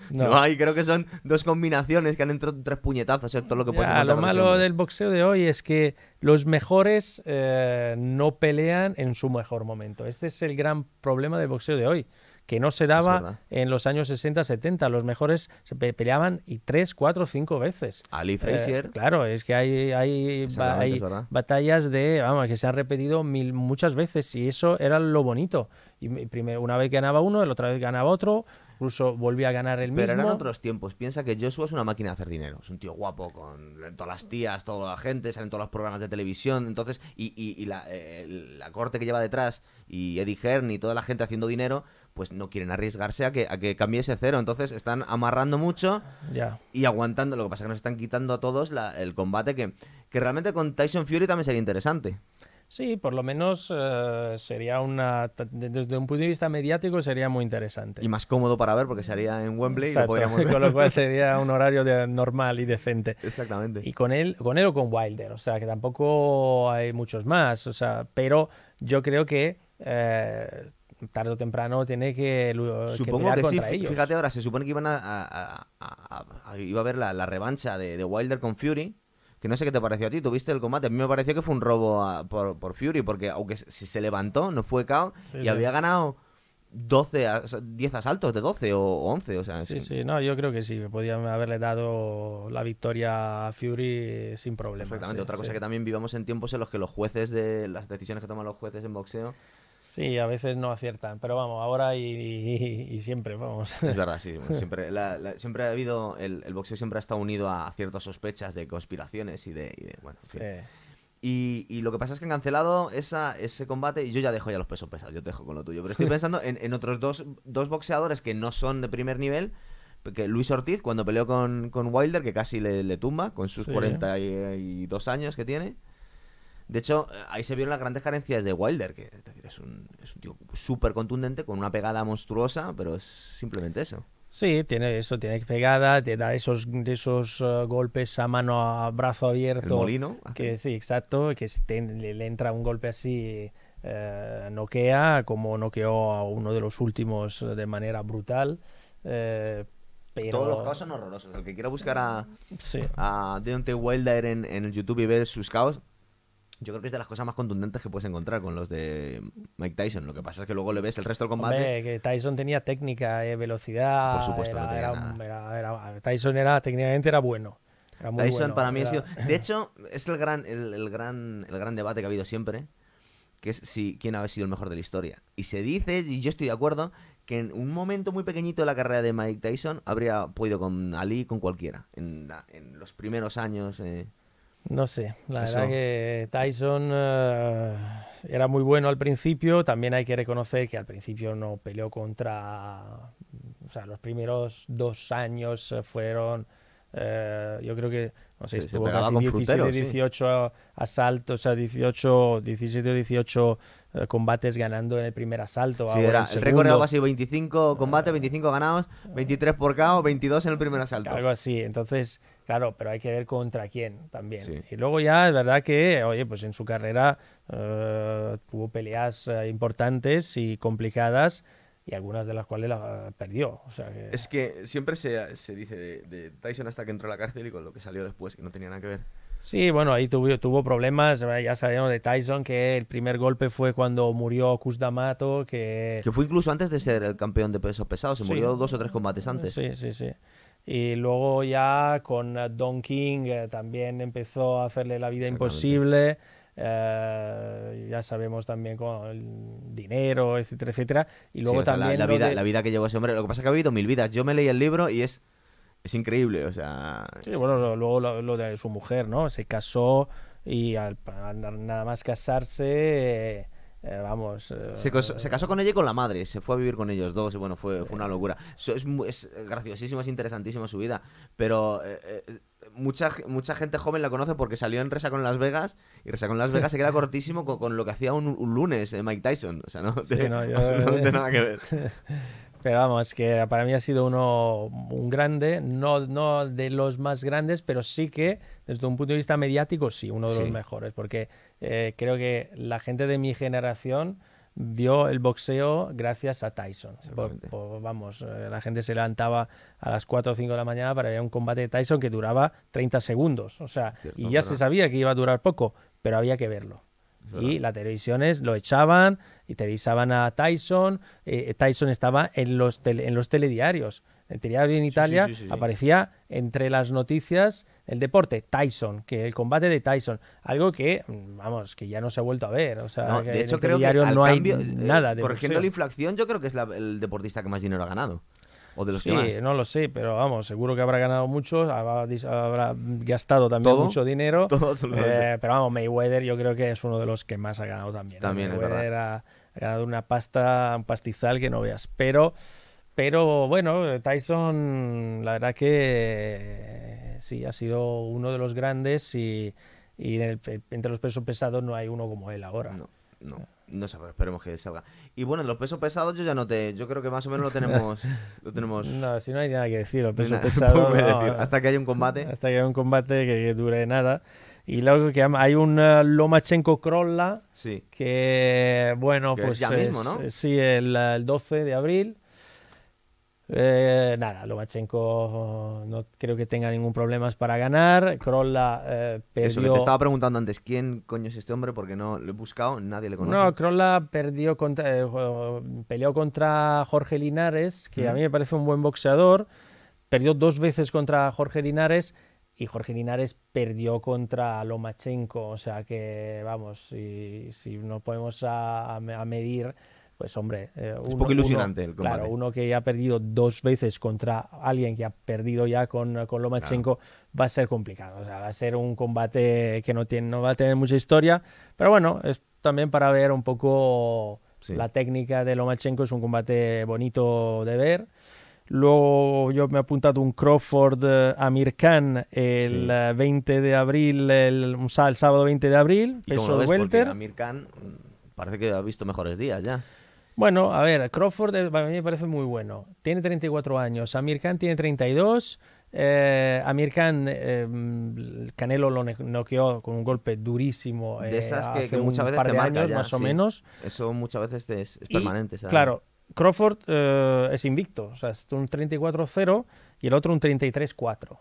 No. no hay, creo que son dos combinaciones que han entrado tres puñetazos, es todo lo que puedes Ya, lo malo del boxeo de hoy es que los mejores eh, no pelean en su mejor momento. Este es el gran problema del boxeo de hoy, que no se daba en los años 60, 70. Los mejores se pe- peleaban y tres, cuatro, cinco veces. Ali Eh, Frazier. claro, es que hay, hay, hay batallas de, vamos, que se han repetido mil, muchas veces y eso era lo bonito. Y mi- primero, una vez ganaba uno, la otra vez ganaba otro, incluso volvía a ganar el Pero mismo. eran otros tiempos. Piensa que Joshua es una máquina de hacer dinero. Es un tío guapo, con todas las tías, toda la gente, salen todos los programas de televisión. Entonces, y, y- y la, eh, la corte que lleva detrás, y Eddie Hearn y toda la gente haciendo dinero, pues no quieren arriesgarse a que, a que cambie ese cero. Entonces, están amarrando mucho y aguantando. Lo que pasa es que nos están quitando a todos la- el combate que, que realmente con Tyson Fury también sería interesante. Sí, por lo menos eh, sería una. Desde un punto de vista mediático sería muy interesante. Y más cómodo para ver porque se haría en Wembley y lo Exacto, podríamos ver. Con lo cual sería un horario de- normal y decente. Exactamente. Y con él, con él o con Wilder, o sea, que tampoco hay muchos más, o sea, pero yo creo que eh, tarde o temprano tiene que, Supongo que sí. ellos. Fíjate ahora, se supone que iban a, a- a- a- a- iba a haber la, la revancha de, de Wilder con Fury. Que no sé qué te pareció a ti, ¿tuviste el combate? A mí me pareció que fue un robo por, por Fury, porque aunque se- si se levantó, no fue KO Sí, y sí. había ganado 12, as- 10 asaltos de 12 o 11, o sea, Sí, sí, sí, no, yo creo que sí, podían haberle dado la victoria a Fury sin problema. perfectamente. sí, Otra cosa que también vivamos en tiempos en los que los jueces de las decisiones que toman los jueces en boxeo, Sí, a veces no aciertan, pero vamos, ahora y, y- y siempre, vamos. es verdad, sí, siempre, la- la- siempre ha habido, el, el boxeo siempre ha estado unido a ciertas sospechas de conspiraciones y de, y de- bueno. Sí. Y, y lo que pasa es que han cancelado esa, ese combate y yo ya dejo ya los pesos pesados, yo te dejo con lo tuyo. Pero estoy pensando en, en otros dos, dos boxeadores que no son de primer nivel. Que Luis Ortiz, cuando peleó con, con Wilder, que casi le, le tumba, con sus Sí. 42 años que tiene. De hecho, eh, ahí se vieron las grandes carencias de Wilder, que es, un, es un tío súper contundente, con una pegada monstruosa, pero es simplemente eso. Sí, tiene eso, tiene pegada, te da esos, esos eh, golpes a mano a brazo El abierto. molino. Que sí, exacto, que te- le, le entra un golpe así, eh, noquea, como noqueó a uno de los últimos de manera brutal. pero Todos los caos son horrorosos. El que quiera buscar a, sí, a Deontay Wilder en, en el YouTube y ver sus caos, yo creo que es de las cosas más contundentes que puedes encontrar con los de Mike Tyson. Lo que pasa es que luego le ves el resto del combate. Hombre, que Tyson tenía técnica, eh, velocidad. Por supuesto, era- no tenía era- nada. era- Tyson era técnicamente era bueno. Era muy Tyson bueno, para mí ha sido... De hecho, es el gran, el, el gran, el gran debate que ha habido siempre. que es si quién ha sido el mejor de la historia. Y se dice, y yo estoy de acuerdo, que en un momento muy pequeñito de la carrera de Mike Tyson habría podido con Ali, con cualquiera, en, la- en los primeros años. eh. No sé, la Eso. verdad que Tyson eh, era muy bueno al principio, también hay que reconocer que al principio no peleó contra, o sea, los primeros dos años eh, fueron, eh, yo creo que, no sé, Sí, estuvo casi con 17, fruteros, sí. 18 asaltos, o sea, 18, 17 o 18 eh, combates ganando en el primer asalto. Sí, ahora era, el el récord era algo así, 25 combates, 25 ganados, 23 por KO, 22 en el primer asalto. Algo así, entonces, claro, pero hay que ver contra quién también. Sí. Y luego ya es verdad que, oye, pues en su carrera eh, tuvo peleas eh, importantes y complicadas y algunas de las cuales la perdió. O sea que, Es que siempre se, se dice de, de Tyson hasta que entró a la cárcel y con lo que salió después, que no tenía nada que ver. Sí, bueno, ahí tuvo, tuvo problemas, eh, ya sabemos de Tyson que el primer golpe fue cuando murió Cus D'Amato, que... Que fue incluso antes de ser el campeón de pesos pesados, se Sí. murió dos o tres combates antes. Sí, sí, sí. Y luego ya con eh, Don King eh, también empezó a hacerle la vida imposible. eh, ya sabemos también con el dinero, etcétera, etcétera. Y Sí, luego o sea, la- también la, vida, de- la vida que llevó ese hombre. Lo que pasa es que ha vivido mil vidas. Yo me leí el libro y es, es increíble. O sea, Sí, bueno, lo- luego lo, lo de su mujer, ¿no? Se casó y al, al nada más casarse, eh, eh, vamos... eh, se, cos- se casó con ella y con la madre. Se fue a vivir con ellos dos. Y bueno, fue, fue una locura. Eso es, es graciosísimo, es interesantísimo su vida. Pero eh, eh, mucha, mucha gente joven la conoce porque salió en Resa con Las Vegas. Y Resa con Las Vegas se queda cortísimo con, con lo que hacía un, un lunes eh, Mike Tyson. O sea, no Sí, tiene no, yo- absolutamente nada que ver. Pero vamos, que para mí ha sido uno un grande, no, no de los más grandes, pero sí que desde un punto de vista mediático, sí, uno de los mejores, porque eh, creo que la gente de mi generación vio el boxeo gracias a Tyson. Por- Exactamente. por- vamos, eh, la gente se levantaba a las 4 o 5 de la mañana para ver un combate de Tyson que duraba 30 segundos, o sea, Cierto, y ya se sabía que iba a durar poco, pero había que verlo. Y las televisiones lo echaban y televisaban a Tyson. eh, Tyson estaba en los, tele- en los telediarios. El telediario en Italia sí, sí, sí. aparecía entre las noticias el deporte, Tyson, que el combate de Tyson. Algo que, mm, vamos, que ya no se ha vuelto a ver. O sea, No, de hecho, creo que al no cambio, hay eh, nada de corrigiendo boxeo. la inflación, yo creo que es la- el deportista que más dinero ha ganado. O de los Sí, que más. no lo sé, pero vamos, seguro que habrá ganado mucho, habrá, gastado también Todo, mucho dinero. todo. Eh, pero vamos, Mayweather yo creo que es uno de los que más ha ganado también. ¿eh? También, Mayweather ha, ha ganado una pasta, un pastizal que no veas. Pero, pero bueno, Tyson, la verdad que eh, sí, ha sido uno de los grandes y, y en el- entre los pesos pesados no hay uno como él ahora. No, no, no sé, pero esperemos que salga. Y bueno, de los pesos pesados yo ya no te... Yo creo que más o menos lo tenemos... lo tenemos... No, si no hay nada que decir, el peso nada, pesado. poco que no, decir. Hasta que haya un combate. hasta que haya un combate que, que dure nada. Y luego que hay un eh, Lomachenko Krolla Sí. que bueno, Que pues ya mismo, ¿no? eh, sí, el, el 12 de abril. Eh, nada, Lomachenko no creo que tenga ningún problema para ganar. Krolla eh, Eso, que perdió. te estaba preguntando antes, ¿quién coño es este hombre? Porque no lo he buscado, nadie le conoce. No, Krolla perdió contra, eh, peleó contra Jorge Linares, que a Ujú. mí me parece un buen boxeador. Perdió dos veces contra Jorge Linares y Jorge Linares perdió contra Lomachenko. O sea que, vamos, si, si nos podemos a, a a medir, pues hombre, eh, un uno- poco ilusionante uno- el combate. Claro, uno que ya ha perdido dos veces contra alguien que ha perdido ya con, con Lomachenko va a ser complicado. O sea, va a ser un combate que no, tiene, no va a tener mucha historia. Pero bueno, es también para ver un poco Sí. la técnica de Lomachenko. Es un combate bonito de ver. Luego yo me he apuntado un Crawford eh, Amir Khan el Sí. eh, 20 de abril, el, el sábado 20 de abril, ¿Y cómo peso? Porque welter. Amir Khan mm, parece que ha visto mejores días ya. Bueno, a ver, Crawford eh, a mí me parece muy bueno. Tiene 34 años, Amir Khan tiene 32. Eh, Amir Khan, eh, Canelo lo noqueó con un golpe durísimo De eh, esas que- hace que muchas un veces par te de marca años ya, más o sí. menos. Eso muchas veces es, es Y, permanente. ¿sabes? Claro, Crawford eh, es invicto, o sea, es un 34-0 y el otro un 33-4.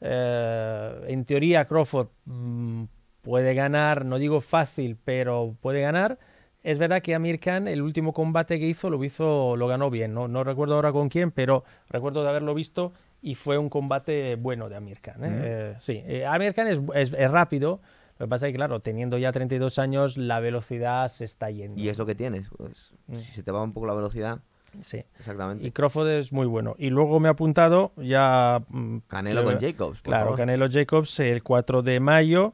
Eh, en teoría, Crawford mm, puede ganar, no digo fácil, pero puede ganar. Es verdad que Amir Khan, el último combate que hizo, lo hizo, lo ganó bien. No, no recuerdo ahora con quién, pero recuerdo de haberlo visto y fue un combate bueno de Amir Khan. ¿eh? Eh, sí, Eh, Amir Khan es, es- es rápido, Lo que pasa es que, claro, teniendo ya 32 años, la velocidad se está yendo. Y es lo que tienes. Pues, Mm. Si se te va un poco la velocidad, Sí. exactamente. Y Crawford es muy bueno. Y luego me ha apuntado ya... mm, Canelo que- con Jacobs. Claro, favor. Canelo Jacobs el 4 de mayo.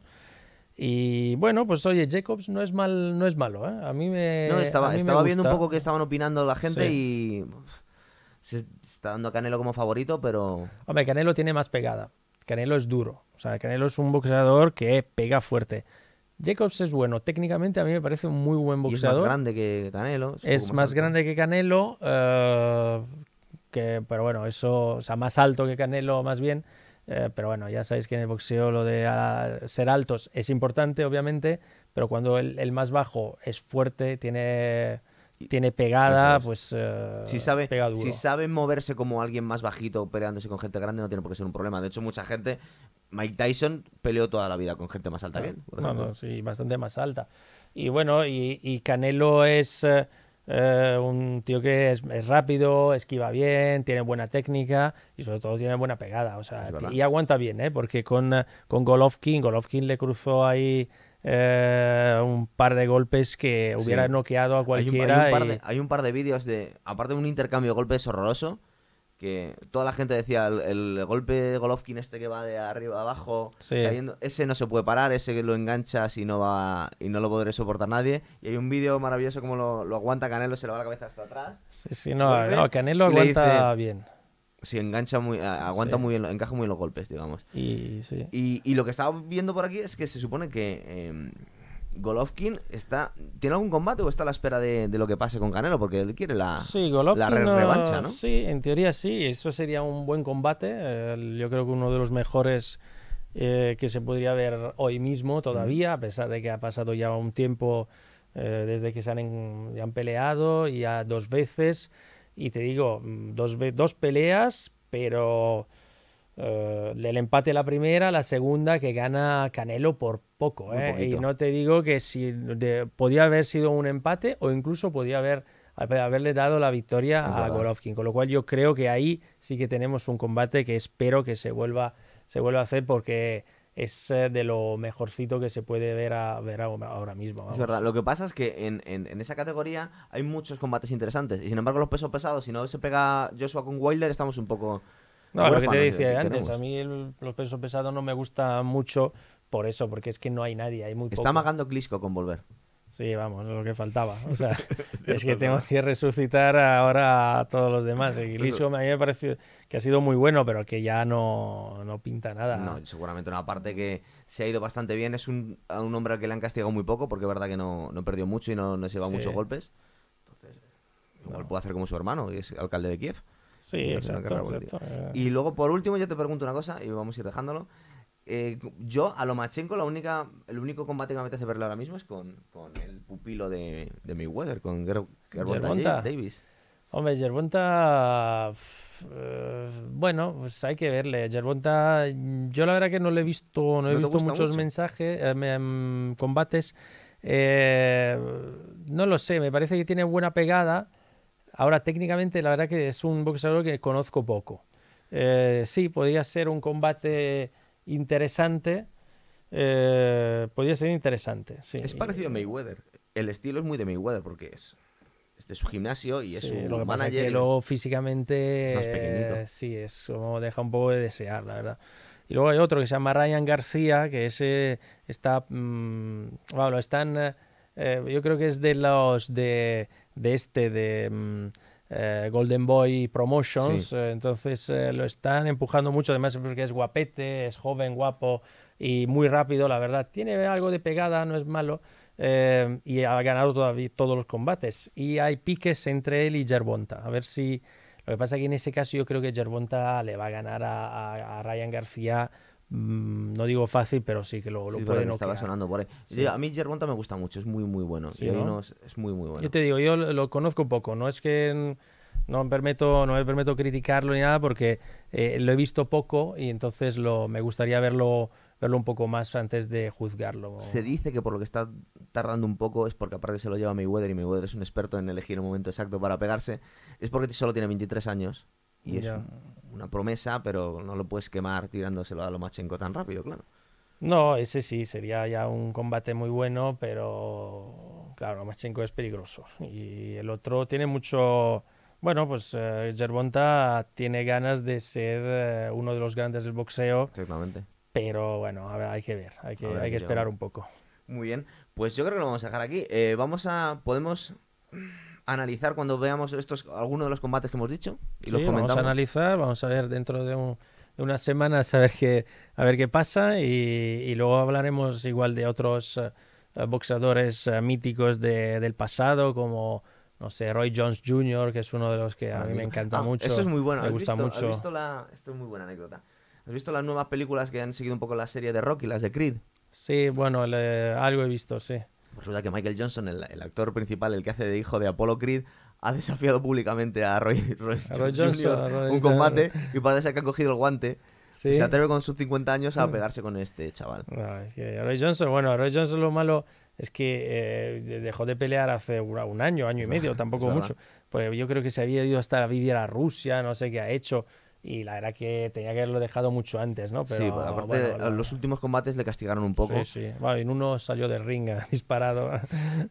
Y bueno, pues oye, Jacobs no es mal, no es malo, ¿eh? A mí me. No, estaba, mí me estaba viendo un poco que estaban opinando la gente y. Se está dando a Canelo como favorito, pero. Hombre, Canelo tiene más pegada. Canelo es duro. O sea, Canelo es un boxeador que pega fuerte. Jacobs es bueno. Técnicamente a mí me parece un muy buen y es boxeador. más grande que Canelo. Es más grande que Canelo, eh, que, pero bueno, eso, o sea, más alto que Canelo más bien. Eh, pero bueno, ya sabéis que en el boxeo lo de ah, ser altos es importante, obviamente, pero cuando el, el más bajo es fuerte, tiene, tiene pegada, pues eh, Si sabe, pega duro. si sabe moverse como alguien más bajito peleándose con gente grande, no tiene por qué ser un problema. De hecho, mucha gente. Mike Tyson peleó toda la vida con gente más alta que él. por No, no, sí, bastante más alta. Y bueno, y, y Canelo es eh, eh, un tío que es, es rápido, esquiva bien, tiene buena técnica y sobre todo tiene buena pegada. O sea, y aguanta bien, ¿eh? Porque con, con Golovkin, Golovkin le cruzó ahí eh, un par de golpes que Sí. hubiera noqueado a Hay un, cualquiera. hay un par y- de, hay un par de vídeos de. Aparte de un intercambio de golpes horroroso. Que toda la gente decía el, el golpe de Golovkin este que va de arriba a abajo Sí. cayendo, ese no se puede parar, ese que lo enganchas y no va y no lo podré soportar nadie. Y hay un vídeo maravilloso como lo, lo aguanta Canelo, se le va la cabeza hasta atrás. Sí, sí, no, golpe no, Canelo aguanta dice- bien. Sí, engancha muy, aguanta Sí. muy bien, encaja muy bien los golpes, digamos. Y sí. Y, y lo que estaba viendo por aquí es que se supone que eh, Golovkin está. ¿Tiene algún combate o está a la espera de, de lo que pase con Canelo? Porque él quiere la. Sí, Golovkin, la re- revancha, ¿no? Sí, en teoría sí. Eso sería un buen combate. eh, yo creo que uno de los mejores eh, que se podría ver hoy mismo todavía, a pesar de que ha pasado ya un tiempo eh, desde que se han, en- ya han peleado, ya dos veces. Y te digo, mm, dos, dos peleas, pero eh, el empate la primera, la segunda que gana Canelo por poco. ¿eh? Y no te digo que si de- podía haber sido un empate o incluso podía haber haber- haberle dado la victoria Es a verdad. Golovkin. Con lo cual yo creo que ahí sí que tenemos un combate que espero que se vuelva, se vuelva a hacer porque es eh, de lo mejorcito que se puede ver, a, ver ahora mismo. Es verdad, lo que pasa es que en, en- en esa categoría hay muchos combates interesantes. Y sin embargo, los pesos pesados, si no se pega Joshua con Wilder, estamos un poco. No, lo que te de- decía antes, a mí el- los pesos pesados no me gusta mucho por eso, porque es que no hay nadie, hay muy Está poco. amagando Klitschko con volver. Sí, vamos, es lo que faltaba. O sea, es que tengo que resucitar ahora a todos los demás. Y Lisho a mí me parece que ha sido muy bueno, pero que ya no, no pinta nada. No, seguramente una parte que se ha ido bastante bien. Es un, a un hombre al que le han castigado muy poco, porque es verdad que no, no perdió mucho y no, no se lleva Sí. muchos golpes. Entonces, igual puede hacer como su hermano, que es alcalde de Kiev. Sí, exacto. exacto. Y luego, por último, yo te pregunto una cosa y vamos a ir dejándolo. Eh, yo, a Lomachenko, la única, el único combate que me apetece verle ahora mismo es con, con el pupilo de, de Mayweather, con Ger- Gervonta. Davis. Hombre, Gervonta, eh, bueno, pues hay que verle. Gervonta, yo la verdad que no le he visto, no he ¿No te visto muchos mucho? mensajes, eh, me- mm, combates. Eh, no lo sé, me parece que tiene buena pegada. Ahora, técnicamente, la verdad que es un boxeador que conozco poco. Eh, sí, podría ser un combate interesante. eh, podría ser interesante, sí. Es parecido a Mayweather. El estilo es muy de Mayweather porque es, es de su gimnasio y es Sí, su lo que pasa es manager. que luego físicamente Es más pequeñito. eh, sí, es como deja un poco de desear, la verdad. Y luego hay otro que se llama Ryan García, que ese está, mm, bueno, lo están, eh, yo creo que es de los de, de este, de mm, eh, Golden Boy Promotions, Sí. eh, entonces eh, lo están empujando mucho, además porque es guapete, es joven, guapo y muy rápido, la verdad. Tiene algo de pegada, no es malo. eh, y ha ganado todavía todos los combates. Y hay piques entre él y Gervonta. A ver si. Lo que pasa es que en ese caso yo creo que Gervonta le va a ganar a, a- a Ryan García. Mm, no digo fácil, pero sí que lo, lo Sí, puede porque estaba sonando por ahí. Sí. A mí Gervonta me gusta mucho, es muy, muy bueno. Sí, y ¿no? es muy, muy bueno. Yo te digo, yo lo, lo conozco poco. No es que no me permito, no me permito criticarlo ni nada porque eh, lo he visto poco y entonces lo, me gustaría verlo, verlo un poco más antes de juzgarlo. Se dice que por lo que está tardando un poco es porque aparte se lo lleva Mayweather y Mayweather es un experto en elegir el momento exacto para pegarse. Es porque solo tiene 23 años y es Ya. Un- una promesa, pero no lo puedes quemar tirándoselo a Lomachenko tan rápido, claro. No, ese sí, sería ya un combate muy bueno, pero claro, Lomachenko es peligroso. Y el otro tiene mucho... Bueno, pues eh, Gervonta tiene ganas de ser eh, uno de los grandes del boxeo, Exactamente. pero bueno, a ver, hay que ver, hay que, ver, hay que yo- esperar un poco. Muy bien, pues yo creo que lo vamos a dejar aquí. Eh, vamos a, podemos analizar cuando veamos estos, algunos de los combates que hemos dicho y los Sí, vamos comentamos. a analizar, vamos a ver dentro de, un- de unas semanas a ver qué, a ver qué pasa y, y luego hablaremos igual de otros eh, boxeadores eh, míticos de- del pasado como, no sé, Roy Jones Jr., que es uno de los que a mí me encanta Ah, mucho. Eso es muy bueno. Me ¿Has gusta visto, mucho. ¿Has visto la... Esto es muy buena anécdota. ¿Has visto las nuevas películas que han seguido un poco la serie de Rocky, las de Creed? Sí, bueno, le- algo he visto, sí. Pues resulta que Michael Johnson, el, el actor principal, el que hace de hijo de Apollo Creed, ha desafiado públicamente a Roy, Roy A Roy Jones Johnson, Jr. a Roy un combate y parece que ha cogido el guante Sí. y se atreve con sus 50 años a pegarse con este chaval. No, es que Roy Johnson, bueno, Roy Johnson lo malo es que eh, de- dejó de pelear hace un año, año y medio, tampoco mucho. Pues yo creo que se había ido hasta vivir a Rusia, no sé qué ha hecho. Y la verdad que tenía que haberlo dejado mucho antes, ¿no? Pero, sí, aparte bueno, los últimos combates le castigaron un poco. Sí, sí. Bueno, en uno salió del ring eh, disparado.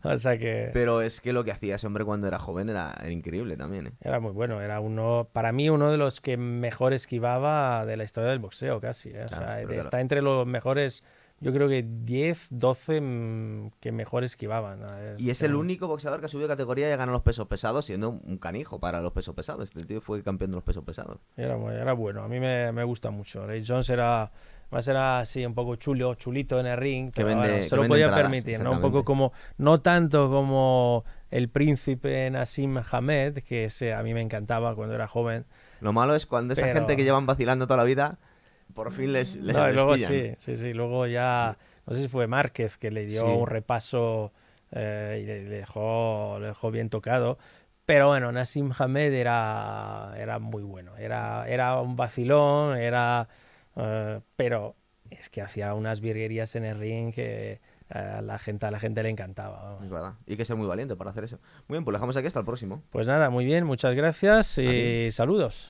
o sea que Pero es que lo que hacía ese hombre cuando era joven era, era increíble también. ¿eh? era muy bueno. Era uno, para mí, uno de los que mejor esquivaba de la historia del boxeo, casi. ¿eh? O Claro, sea, pero de- claro. está entre los mejores, yo creo que 10, 12 mm, que mejor esquivaban. ¿no? Y es el único boxeador que ha subido categoría y ha ganado los pesos pesados, siendo un canijo para los pesos pesados. Este tío fue campeón de los pesos pesados. Era, era bueno, a mí me, me gusta mucho. Ray Jones era, más era así un poco chulo, chulito en el ring, Que pero vende- bueno, que se lo vende podía entradas, permitir, ¿no? Un poco como, no tanto como el príncipe Nassim Hamed, que ese a mí me encantaba cuando era joven. Lo malo es cuando esa Pero- gente que llevan vacilando toda la vida, por fin les, les, No, les luego pillan. sí, sí, sí, luego ya, no sé si fue Márquez que le dio Sí. un repaso eh, y le, le dejó, le dejó bien tocado. Pero bueno, Nassim Hamed era, era muy bueno, era, era un vacilón, era, eh, pero es que hacía unas virguerías en el ring que a la gente, a la gente le encantaba. vamos. Es verdad. Y que ser muy valiente para hacer eso. Muy bien, pues dejamos aquí hasta el próximo. Pues nada, muy bien, muchas gracias y saludos.